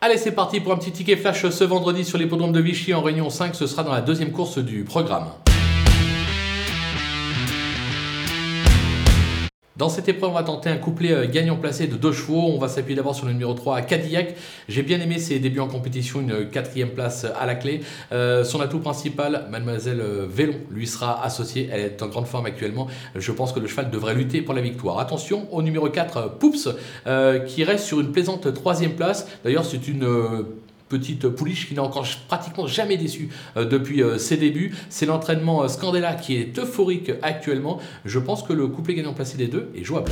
Allez, c'est parti pour un petit ticket flash ce vendredi sur l'hippodrome de Vichy en Réunion 5. Ce sera dans la deuxième course du programme. Dans cette épreuve, on va tenter un couplet euh, gagnant placé de deux chevaux. On va s'appuyer d'abord sur le numéro 3, Cadillac. J'ai bien aimé ses débuts en compétition, une quatrième place à la clé. Euh, son atout principal, Mademoiselle euh, Vélon, lui sera associée. Elle est en grande forme actuellement. Je pense que le cheval devrait lutter pour la victoire. Attention au numéro 4, Poups, qui reste sur une plaisante troisième place. D'ailleurs, c'est une petite pouliche qui n'a encore pratiquement jamais déçu euh, depuis euh, ses débuts. C'est l'entraînement euh, Scandella qui est euphorique actuellement. Je pense que le couplet gagnant placé des deux est jouable.